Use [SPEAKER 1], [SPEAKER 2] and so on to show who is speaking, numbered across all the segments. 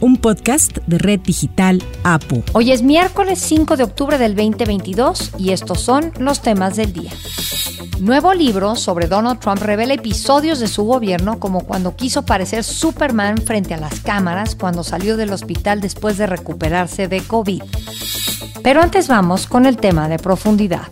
[SPEAKER 1] un podcast de Red Digital APU.
[SPEAKER 2] Hoy es miércoles 5 de octubre del 2022 y estos son los temas del día. Nuevo libro sobre Donald Trump revela episodios de su gobierno como cuando quiso parecer Superman frente a las cámaras cuando salió del hospital después de recuperarse de COVID. Pero antes vamos con el tema de profundidad.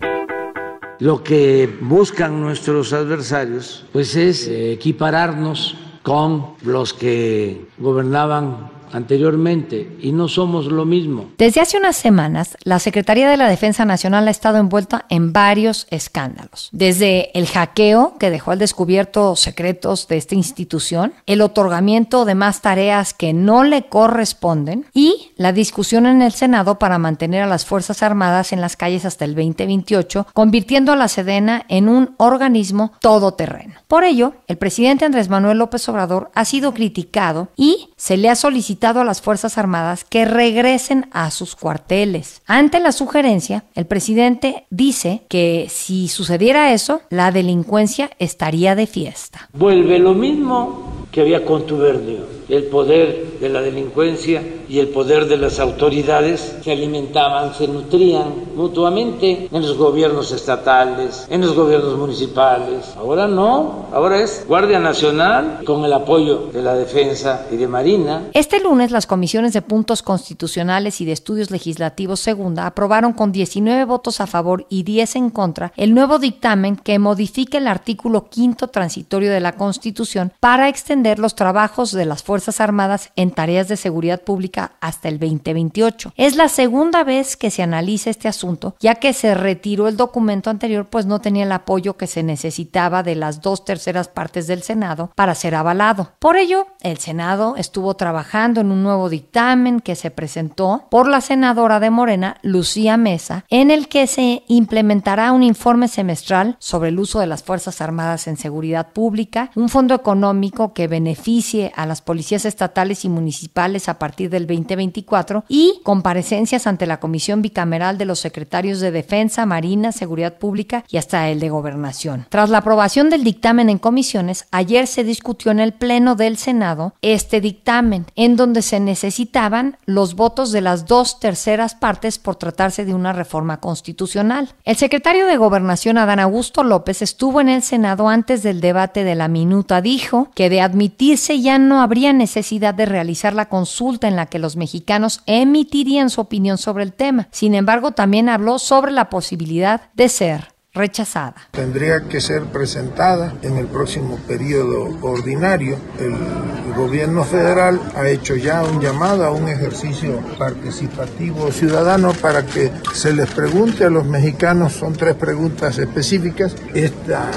[SPEAKER 3] Lo que buscan nuestros adversarios pues es equipararnos con los que gobernaban anteriormente y no somos lo mismo.
[SPEAKER 2] Desde hace unas semanas, la Secretaría de la Defensa Nacional ha estado envuelta en varios escándalos. Desde el hackeo que dejó al descubierto secretos de esta institución, el otorgamiento de más tareas que no le corresponden y la discusión en el Senado para mantener a las Fuerzas Armadas en las calles hasta el 2028, convirtiendo a la Sedena en un organismo todoterreno. Por ello, el presidente Andrés Manuel López Obrador ha sido criticado y se le ha solicitado a las Fuerzas Armadas que regresen a sus cuarteles. Ante la sugerencia, el presidente dice que si sucediera eso, la delincuencia estaría de fiesta.
[SPEAKER 3] Vuelve lo mismo que había contubernio el poder de la delincuencia y el poder de las autoridades se alimentaban, se nutrían mutuamente en los gobiernos estatales, en los gobiernos municipales. Ahora no, ahora es Guardia Nacional con el apoyo de la Defensa y de Marina.
[SPEAKER 2] Este lunes las comisiones de puntos constitucionales y de estudios legislativos segunda aprobaron con 19 votos a favor y 10 en contra el nuevo dictamen que modifica el artículo quinto transitorio de la Constitución para extender los trabajos de las fuerzas Fuerzas Armadas en tareas de seguridad pública hasta el 2028. Es la segunda vez que se analiza este asunto, ya que se retiró el documento anterior, pues no tenía el apoyo que se necesitaba de las dos terceras partes del Senado para ser avalado. Por ello, el Senado estuvo trabajando en un nuevo dictamen que se presentó por la senadora de Morena, Lucía Mesa, en el que se implementará un informe semestral sobre el uso de las Fuerzas Armadas en seguridad pública, un fondo económico que beneficie a las policías estatales y municipales a partir del 2024 y comparecencias ante la Comisión Bicameral de los Secretarios de Defensa, Marina, Seguridad Pública y hasta el de Gobernación. Tras la aprobación del dictamen en comisiones, ayer se discutió en el Pleno del Senado este dictamen, en donde se necesitaban los votos de las dos terceras partes por tratarse de una reforma constitucional. El secretario de Gobernación, Adán Augusto López, estuvo en el Senado antes del debate de la minuta. Dijo que de admitirse ya no habría necesidad de realizar la consulta en la que los mexicanos emitirían su opinión sobre el tema. Sin embargo, también habló sobre la posibilidad de ser rechazada.
[SPEAKER 4] Tendría que ser presentada en el próximo periodo ordinario. El gobierno federal ha hecho ya un llamado a un ejercicio participativo ciudadano para que se les pregunte a los mexicanos, son tres preguntas específicas. Esta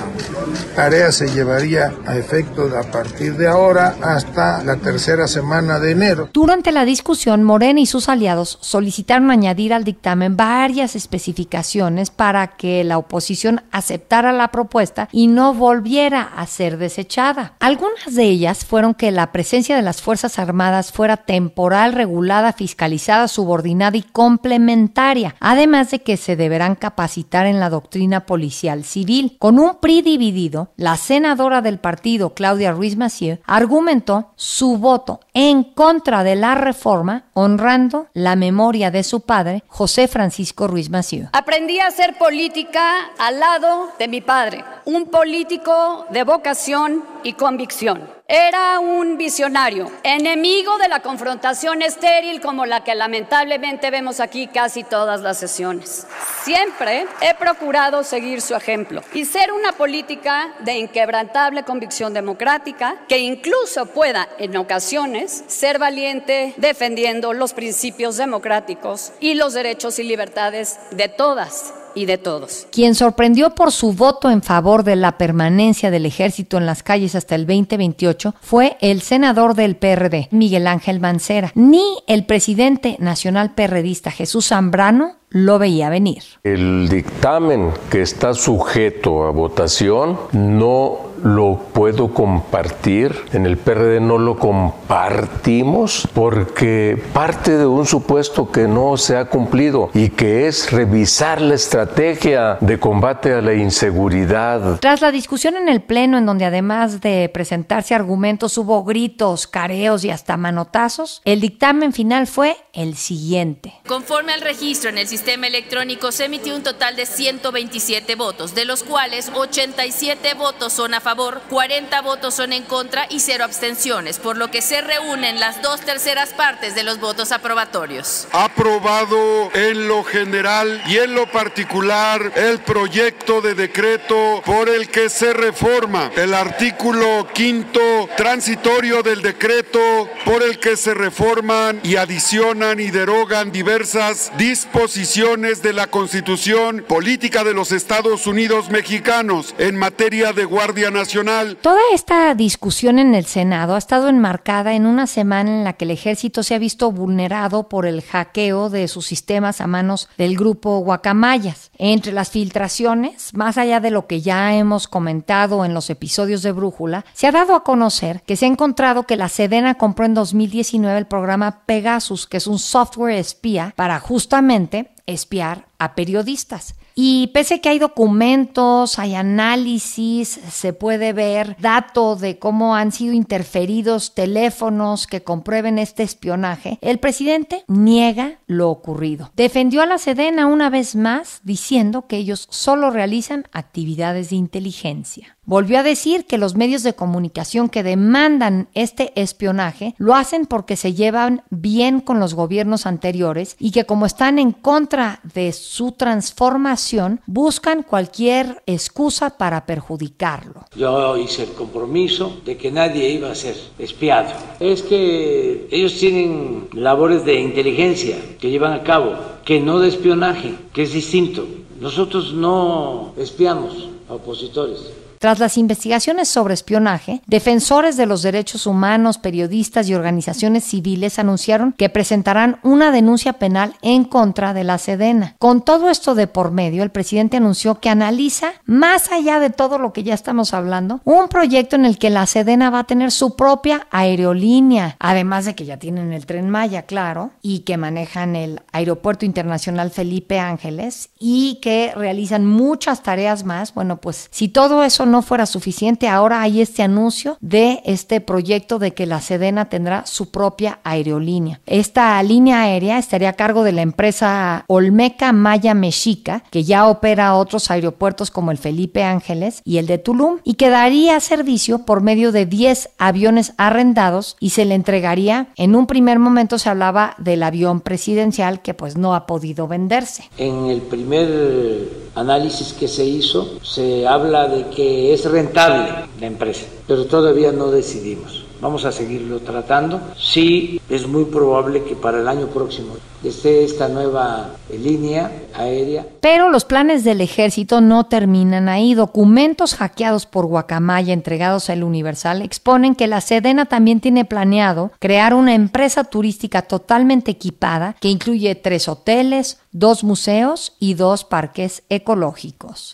[SPEAKER 4] tarea se llevaría a efecto a partir de ahora hasta la tercera semana de enero.
[SPEAKER 2] Durante la discusión, Morena y sus aliados solicitaron añadir al dictamen varias especificaciones para que la oposición aceptara la propuesta y no volviera a ser desechada. Algunas de ellas fueron que la presencia de las Fuerzas Armadas fuera temporal, regulada, fiscalizada, subordinada y complementaria, además de que se deberán capacitar en la doctrina policial civil. Con un PRI dividido, la senadora del partido, Claudia Ruiz Massieu, argumentó su voto en contra de la reforma, honrando la memoria de su padre, José Francisco Ruiz Massieu.
[SPEAKER 5] Aprendí a hacer política al lado de mi padre, un político de vocación y convicción. Era un visionario, enemigo de la confrontación estéril como la que lamentablemente vemos aquí casi todas las sesiones. Siempre he procurado seguir su ejemplo y ser una política de inquebrantable convicción democrática que incluso pueda en ocasiones ser valiente defendiendo los principios democráticos y los derechos y libertades de todas y de todos.
[SPEAKER 2] Quien sorprendió por su voto en favor de la permanencia del ejército en las calles hasta el 2028 fue el senador del PRD, Miguel Ángel Mancera. Ni el presidente nacional perredista Jesús Zambrano lo veía venir.
[SPEAKER 6] El dictamen que está sujeto a votación no lo puedo compartir, en el PRD no lo compartimos porque parte de un supuesto que no se ha cumplido y que es revisar la estrategia de combate a la inseguridad.
[SPEAKER 2] Tras la discusión en el Pleno, en donde además de presentarse argumentos hubo gritos, careos y hasta manotazos, el dictamen final fue el siguiente.
[SPEAKER 7] Conforme al registro en el sistema electrónico, se emitió un total de 127 votos, de los cuales 87 votos son a favor, 40 votos son en contra y cero abstenciones, por lo que se reúnen las dos terceras partes de los votos aprobatorios.
[SPEAKER 8] Aprobado en lo general y en lo particular el proyecto de decreto por el que se reforma el artículo quinto transitorio del decreto por el que se reforman y adicionan y derogan diversas disposiciones de la Constitución Política de los Estados Unidos Mexicanos en materia de Guardia Nacional.
[SPEAKER 2] Toda esta discusión en el Senado ha estado enmarcada en una semana en la que el ejército se ha visto vulnerado por el hackeo de sus sistemas a manos del grupo Guacamayas. Entre las filtraciones, más allá de lo que ya hemos comentado en los episodios de Brújula, se ha dado a conocer que se ha encontrado que la Sedena compró en 2019 el programa Pegasus, que es un software espía para justamente espiar a periodistas. Y pese que hay documentos, hay análisis, se puede ver datos de cómo han sido interferidos teléfonos que comprueben este espionaje, el presidente niega lo ocurrido. Defendió a la Sedena una vez más diciendo que ellos solo realizan actividades de inteligencia. Volvió a decir que los medios de comunicación que demandan este espionaje lo hacen porque se llevan bien con los gobiernos anteriores y que como están en contra de su transformación, buscan cualquier excusa para perjudicarlo.
[SPEAKER 3] Yo hice el compromiso de que nadie iba a ser espiado. Es que ellos tienen labores de inteligencia que llevan a cabo, que no de espionaje, que es distinto. Nosotros no espiamos a opositores.
[SPEAKER 2] Tras las investigaciones sobre espionaje, defensores de los derechos humanos, periodistas y organizaciones civiles anunciaron que presentarán una denuncia penal en contra de la Sedena. Con todo esto de por medio, el presidente anunció que analiza, más allá de todo lo que ya estamos hablando, un proyecto en el que la Sedena va a tener su propia aerolínea, además de que ya tienen el tren Maya, claro, y que manejan el Aeropuerto Internacional Felipe Ángeles y que realizan muchas tareas más. Bueno, pues si todo eso no fuera suficiente, ahora hay este anuncio de este proyecto de que la Sedena tendrá su propia aerolínea. Esta línea aérea estaría a cargo de la empresa Olmeca Maya Mexica, que ya opera otros aeropuertos como el Felipe Ángeles y el de Tulum, y que daría servicio por medio de 10 aviones arrendados y se le entregaría, en un primer momento se hablaba del avión presidencial que pues no ha podido venderse.
[SPEAKER 3] En el primer análisis que se hizo se habla de que es rentable la empresa, pero todavía no decidimos. Vamos a seguirlo tratando. Sí, es muy probable que para el año próximo esté esta nueva línea aérea.
[SPEAKER 2] Pero los planes del ejército no terminan ahí. Documentos hackeados por Guacamaya entregados al Universal exponen que la Sedena también tiene planeado crear una empresa turística totalmente equipada que incluye tres hoteles, dos museos y dos parques ecológicos.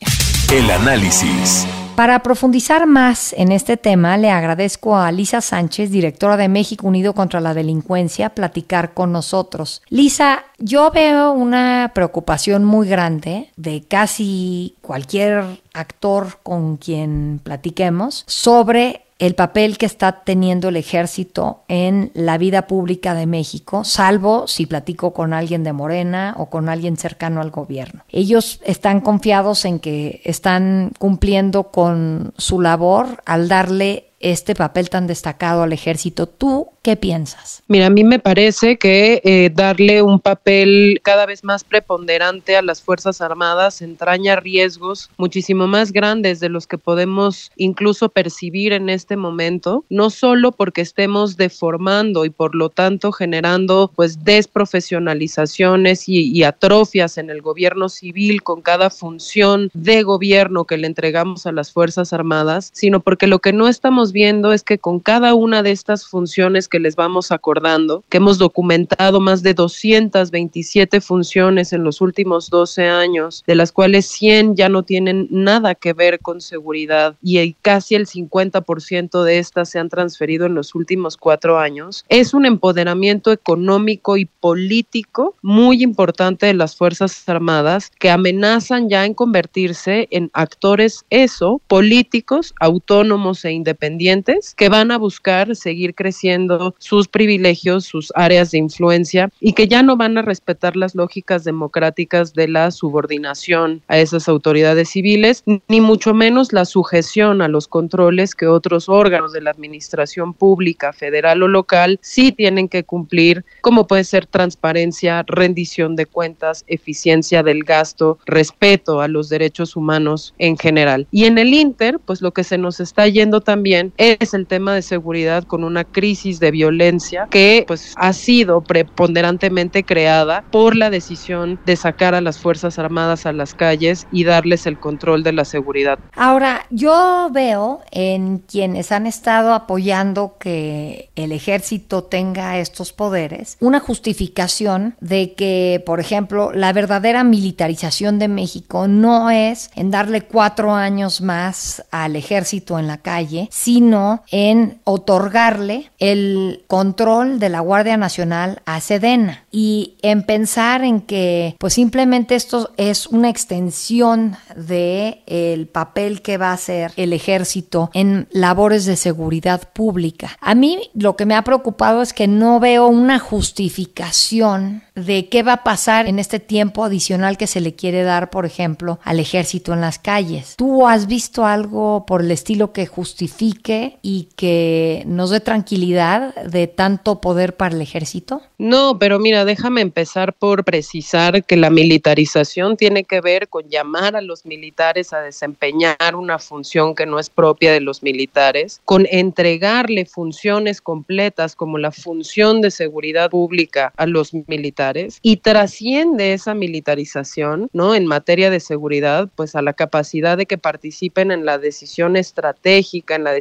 [SPEAKER 9] El análisis.
[SPEAKER 2] Para profundizar más en este tema, le agradezco a Lisa Sánchez, directora de México Unido contra la Delincuencia, platicar con nosotros. Lisa, yo veo una preocupación muy grande de casi cualquier actor con quien platiquemos sobre el papel que está teniendo el ejército en la vida pública de México, salvo si platico con alguien de Morena o con alguien cercano al gobierno. Ellos están confiados en que están cumpliendo con su labor al darle este papel tan destacado al ejército. ¿Tú qué piensas?
[SPEAKER 10] Mira, a mí me parece que eh, darle un papel cada vez más preponderante a las Fuerzas Armadas entraña riesgos muchísimo más grandes de los que podemos incluso percibir en este momento, no solo porque estemos deformando y por lo tanto generando pues desprofesionalizaciones y, y atrofias en el gobierno civil con cada función de gobierno que le entregamos a las Fuerzas Armadas, sino porque lo que no estamos estamos viendo es que con cada una de estas funciones que les vamos acordando, que hemos documentado más de 227 funciones en los últimos 12 años, de las cuales 100 ya no tienen nada que ver con seguridad y casi el 50% de estas se han transferido en los últimos cuatro años, es un empoderamiento económico y político muy importante de las Fuerzas Armadas que amenazan ya en convertirse en actores eso, políticos, autónomos e independientes, que van a buscar seguir creciendo sus privilegios, sus áreas de influencia y que ya no van a respetar las lógicas democráticas de la subordinación a esas autoridades civiles, ni mucho menos la sujeción a los controles que otros órganos de la administración pública, federal o local sí tienen que cumplir, como puede ser transparencia, rendición de cuentas, eficiencia del gasto, respeto a los derechos humanos en general. Y en el Inter, pues lo que se nos está yendo también es el tema de seguridad con una crisis de violencia que pues ha sido preponderantemente creada por la decisión de sacar a las Fuerzas Armadas a las calles y darles el control de la seguridad.
[SPEAKER 2] Ahora, yo veo en quienes han estado apoyando que el ejército tenga estos poderes una justificación de que, por ejemplo, la verdadera militarización de México no es en darle cuatro años más al ejército en la calle, sino en otorgarle el control de la Guardia Nacional a Sedena y en pensar en que pues simplemente esto es una extensión de el papel que va a hacer el ejército en labores de seguridad pública. A mí lo que me ha preocupado es que no veo una justificación de qué va a pasar en este tiempo adicional que se le quiere dar, por ejemplo, al ejército en las calles. ¿Tú has visto algo por el estilo que y que nos dé tranquilidad de tanto poder para el ejército?
[SPEAKER 10] No, pero mira, déjame empezar por precisar que la militarización tiene que ver con llamar a los militares a desempeñar una función que no es propia de los militares, con entregarle funciones completas como la función de seguridad pública a los militares y trasciende esa militarización, ¿no? En materia de seguridad, pues a la capacidad de que participen en la decisión estratégica, en la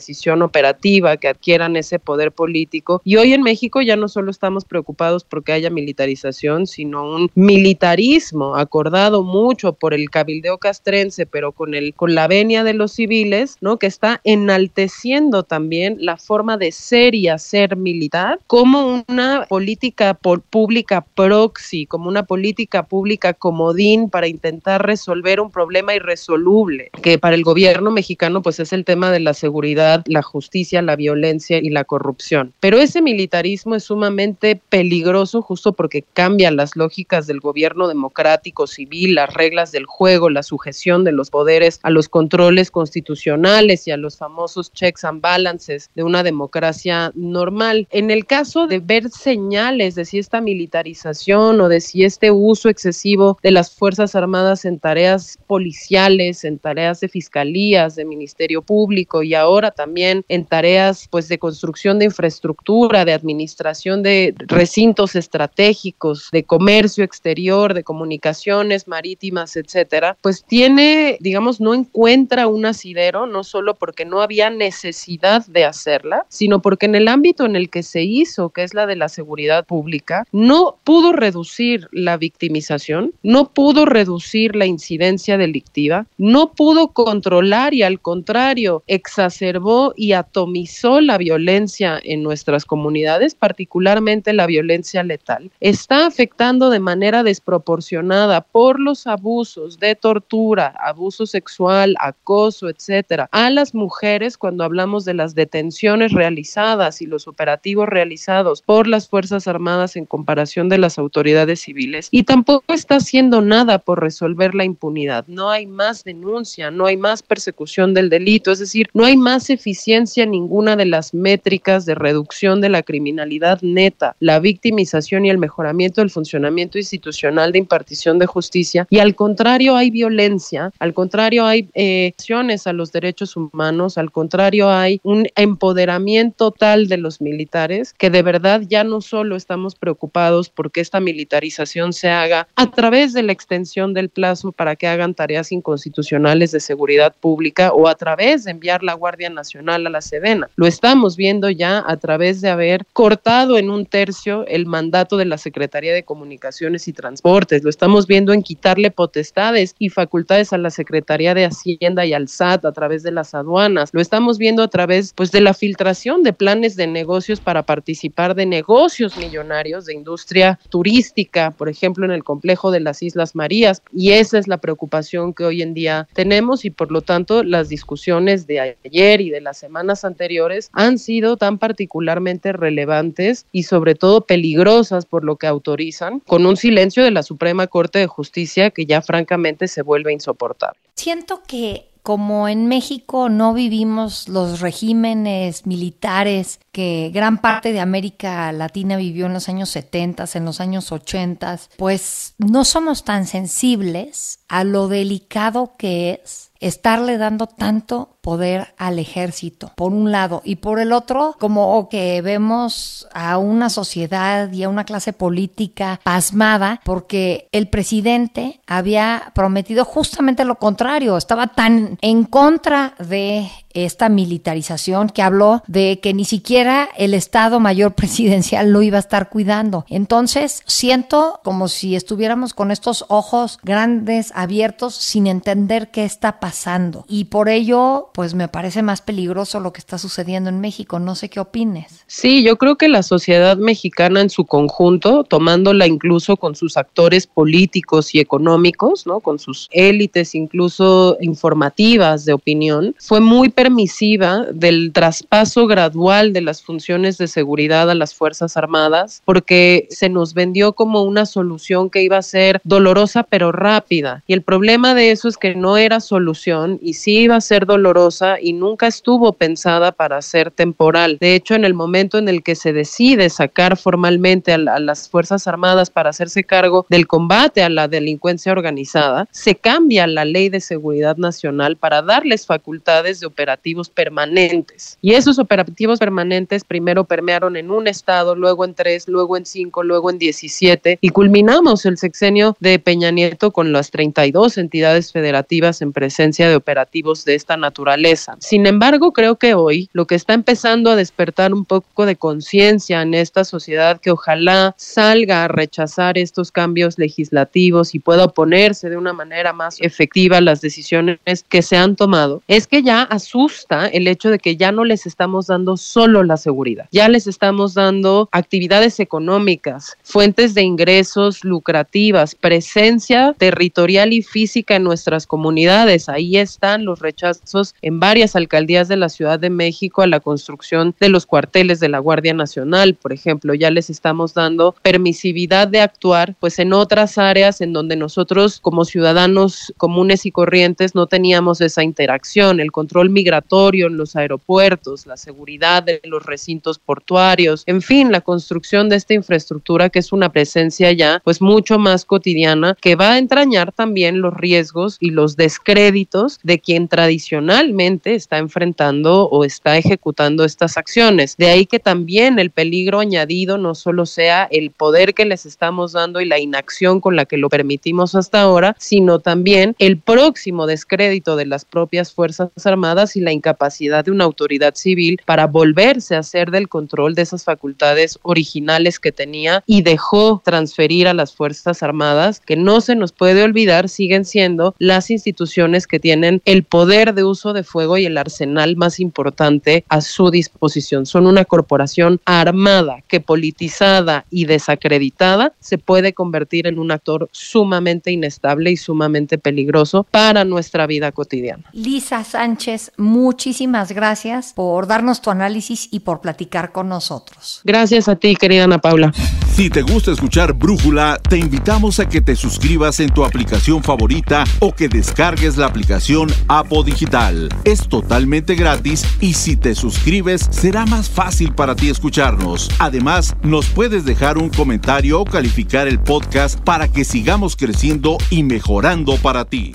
[SPEAKER 10] operativa, que adquieran ese poder político. Y hoy en México ya no solo estamos preocupados porque haya militarización, sino un militarismo acordado mucho por el cabildeo castrense, pero con el con la venia de los civiles, ¿no? Que está enalteciendo también la forma de ser y hacer militar como una política pública proxy, como una política pública comodín para intentar resolver un problema irresoluble, que para el gobierno mexicano pues es el tema de la seguridad, la justicia, la violencia y la corrupción. Pero ese militarismo es sumamente peligroso justo porque cambia las lógicas del gobierno democrático civil, las reglas del juego, la sujeción de los poderes a los controles constitucionales y a los famosos checks and balances de una democracia normal. En el caso de ver señales de si esta militarización o de si este uso excesivo de las Fuerzas Armadas en tareas policiales, en tareas de fiscalías, de Ministerio Público y ahora también en tareas pues de construcción de infraestructura, de administración de recintos estratégicos, de comercio exterior, de comunicaciones marítimas, etcétera, pues tiene, digamos, no encuentra un asidero, no solo porque no había necesidad de hacerla, sino porque en el ámbito en el que se hizo, que es la de la seguridad pública, no pudo reducir la victimización, no pudo reducir la incidencia delictiva, no pudo controlar y al contrario exacerbó y atomizó la violencia en nuestras comunidades, particularmente la violencia letal. Está afectando de manera desproporcionada por los abusos de tortura, abuso sexual, acoso, etcétera, a las mujeres cuando hablamos de las detenciones realizadas y los operativos realizados por las Fuerzas Armadas en comparación de las autoridades civiles y tampoco está haciendo nada por resolver la impunidad. No hay más denuncia, no hay más persecución del delito, es decir, no hay más eficiencia en ninguna de las métricas de reducción de la criminalidad neta, la victimización y el mejoramiento del funcionamiento institucional de impartición de justicia. Y al contrario hay violencia, al contrario hay eh, acciones a los derechos humanos, al contrario hay un empoderamiento tal de los militares que de verdad ya no solo estamos preocupados porque esta militarización se haga a través de la extensión del plazo para que hagan tareas inconstitucionales de seguridad pública o a través de enviar la Guardia Nacional a la Sedena. Lo estamos viendo ya a través de haber cortado en un tercio el mandato de la Secretaría de Comunicaciones y Transportes. Lo estamos viendo en quitarle potestades y facultades a la Secretaría de Hacienda y al SAT a través de las aduanas. Lo estamos viendo a través pues de la filtración de planes de negocios para participar de negocios millonarios de industria turística, por ejemplo, en el complejo de las Islas Marías. Y esa es la preocupación que hoy en día tenemos y por lo tanto las discusiones de ayer y de las semanas anteriores han sido tan particularmente relevantes y sobre todo peligrosas por lo que autorizan, con un silencio de la Suprema Corte de Justicia que ya francamente se vuelve insoportable.
[SPEAKER 2] Siento que como en México no vivimos los regímenes militares que gran parte de América Latina vivió en los años 70, en los años 80, pues no somos tan sensibles a lo delicado que es estarle dando tanto poder al ejército, por un lado, y por el otro, como que vemos a una sociedad y a una clase política pasmada porque el presidente había prometido justamente lo contrario, estaba tan en contra de esta militarización que habló de que ni siquiera el Estado Mayor Presidencial lo iba a estar cuidando. Entonces, siento como si estuviéramos con estos ojos grandes, abiertos, sin entender qué está pasando. Y por ello, pues me parece más peligroso lo que está sucediendo en México. No sé qué opines.
[SPEAKER 10] Sí, yo creo que la sociedad mexicana en su conjunto, tomándola incluso con sus actores políticos y económicos, ¿no? Con sus élites incluso informativas de opinión, fue muy permisiva del traspaso gradual de las funciones de seguridad a las Fuerzas Armadas, porque se nos vendió como una solución que iba a ser dolorosa pero rápida. Y el problema de eso es que no era solución y sí iba a ser dolorosa y nunca estuvo pensada para ser temporal. De hecho, en el momento en el que se decide sacar formalmente a, a las Fuerzas Armadas para hacerse cargo del combate a la delincuencia organizada, se cambia la ley de seguridad nacional para darles facultades de operación permanentes. Y esos operativos permanentes primero permearon en un estado, luego en tres, luego en cinco, luego en 17 y culminamos el sexenio de Peña Nieto con las 32 entidades federativas en presencia de operativos de esta naturaleza. Sin embargo, creo que hoy lo que está empezando a despertar un poco de conciencia en esta sociedad que ojalá salga a rechazar estos cambios legislativos y pueda oponerse de una manera más efectiva a las decisiones que se han tomado, es que ya asume el hecho de que ya no les estamos dando solo la seguridad, ya les estamos dando actividades económicas, fuentes de ingresos lucrativas, presencia territorial y física en nuestras comunidades. Ahí están los rechazos en varias alcaldías de la Ciudad de México a la construcción de los cuarteles de la Guardia Nacional, por ejemplo, ya les estamos dando permisividad de actuar pues en otras áreas en donde nosotros como ciudadanos comunes y corrientes no teníamos esa interacción, el control migratorio en los aeropuertos, la seguridad de los recintos portuarios, en fin, la construcción de esta infraestructura que es una presencia ya pues mucho más cotidiana que va a entrañar también los riesgos y los descréditos de quien tradicionalmente está enfrentando o está ejecutando estas acciones. De ahí que también el peligro añadido no solo sea el poder que les estamos dando y la inacción con la que lo permitimos hasta ahora, sino también el próximo descrédito de las propias Fuerzas Armadas y la incapacidad de una autoridad civil para volverse a hacer del control de esas facultades originales que tenía y dejó transferir a las Fuerzas Armadas, que no se nos puede olvidar, siguen siendo las instituciones que tienen el poder de uso de fuego y el arsenal más importante a su disposición. Son una corporación armada que politizada y desacreditada se puede convertir en un actor sumamente inestable y sumamente peligroso para nuestra vida cotidiana.
[SPEAKER 2] Lisa Sánchez, muchísimas gracias por darnos tu análisis y por platicar con nosotros.
[SPEAKER 10] Gracias a ti, querida Ana Paula.
[SPEAKER 9] Si te gusta escuchar Brújula, te invitamos a que te suscribas en tu aplicación favorita o que descargues la aplicación Apo Digital. Es totalmente gratis y si te suscribes será más fácil para ti escucharnos. Además, nos puedes dejar un comentario o calificar el podcast para que sigamos creciendo y mejorando para ti.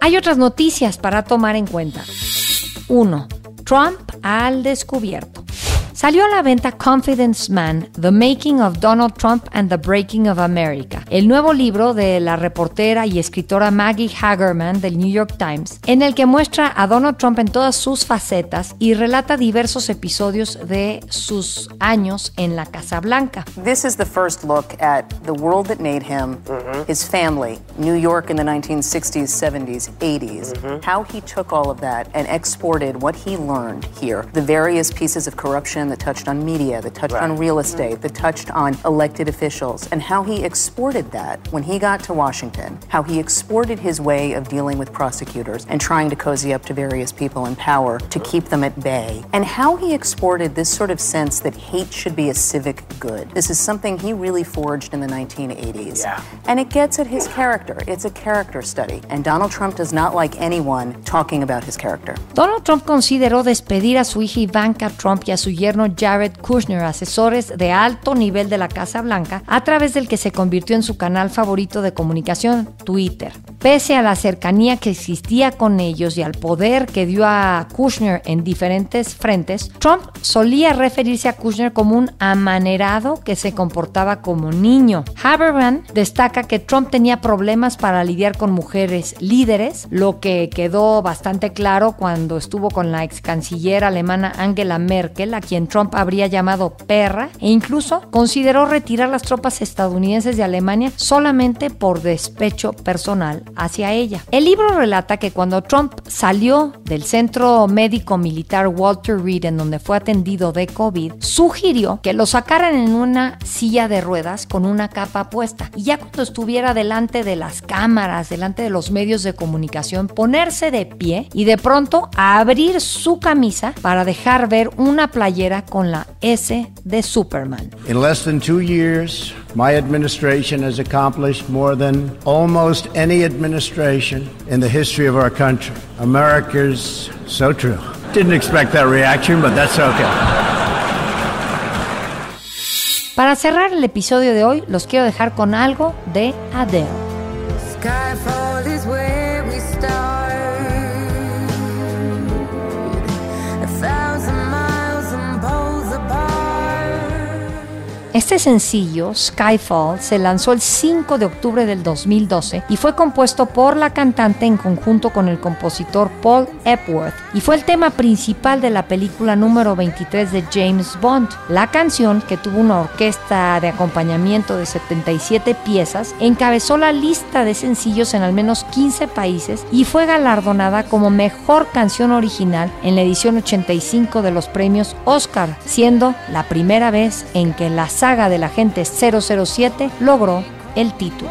[SPEAKER 2] Hay otras noticias para tomar en cuenta. 1. Trump al descubierto. Salió a la venta Confidence Man, The Making of Donald Trump and the Breaking of America, el nuevo libro de la reportera y escritora Maggie Hagerman del New York Times, en el que muestra a Donald Trump en todas sus facetas y relata diversos episodios de sus años en la Casa Blanca.
[SPEAKER 11] This is the first look at the world that made him, his family, New York in the 1960s, 70s, 80s, how he took all of that and exported what he learned here, the various pieces of corruption that touched on media, that touched on real estate, that touched on elected officials, and how he exported that when he got to Washington, how he exported his way of dealing with prosecutors and trying to cozy up to various people in power to keep them at bay, and how he exported this sort of sense that hate should be a civic good. This is something he really forged in the 1980s. And it gets at his character. It's a character study. And Donald Trump does not like anyone talking about his character.
[SPEAKER 2] Donald Trump consideró despedir a su hija Ivanka Trump y a su yerno Jared Kushner, asesores de alto nivel de la Casa Blanca, a través del que se convirtió en su canal favorito de comunicación, Twitter. Pese a la cercanía que existía con ellos y al poder que dio a Kushner en diferentes frentes, Trump solía referirse a Kushner como un amanerado que se comportaba como niño. Haberman destaca que Trump tenía problemas para lidiar con mujeres líderes, lo que quedó bastante claro cuando estuvo con la ex canciller alemana Angela Merkel, a quien Trump habría llamado perra, e incluso consideró retirar las tropas estadounidenses de Alemania solamente por despecho personal hacia ella. El libro relata que cuando Trump salió del centro médico militar Walter Reed, en donde fue atendido de COVID, sugirió que lo sacaran en una silla de ruedas con una capa puesta. Y ya cuando estuviera delante de las cámaras, delante de los medios de comunicación, ponerse de pie y de pronto abrir su camisa para dejar ver una playera con la S de Superman.
[SPEAKER 12] In less than two years, my administration has accomplished more than almost any administration in the history of our country. America's so true. Didn't expect that reaction, but that's okay.
[SPEAKER 2] Para cerrar el episodio de hoy, los quiero dejar con algo de Adele. Este sencillo, Skyfall, se lanzó el 5 de octubre del 2012 y fue compuesto por la cantante en conjunto con el compositor Paul Epworth y fue el tema principal de la película número 23 de James Bond. La canción, que tuvo una orquesta de acompañamiento de 77 piezas, encabezó la lista de sencillos en al menos 15 países y fue galardonada como mejor canción original en la edición 85 de los premios Oscar, siendo la primera vez en que la saga del agente 007 logró el título.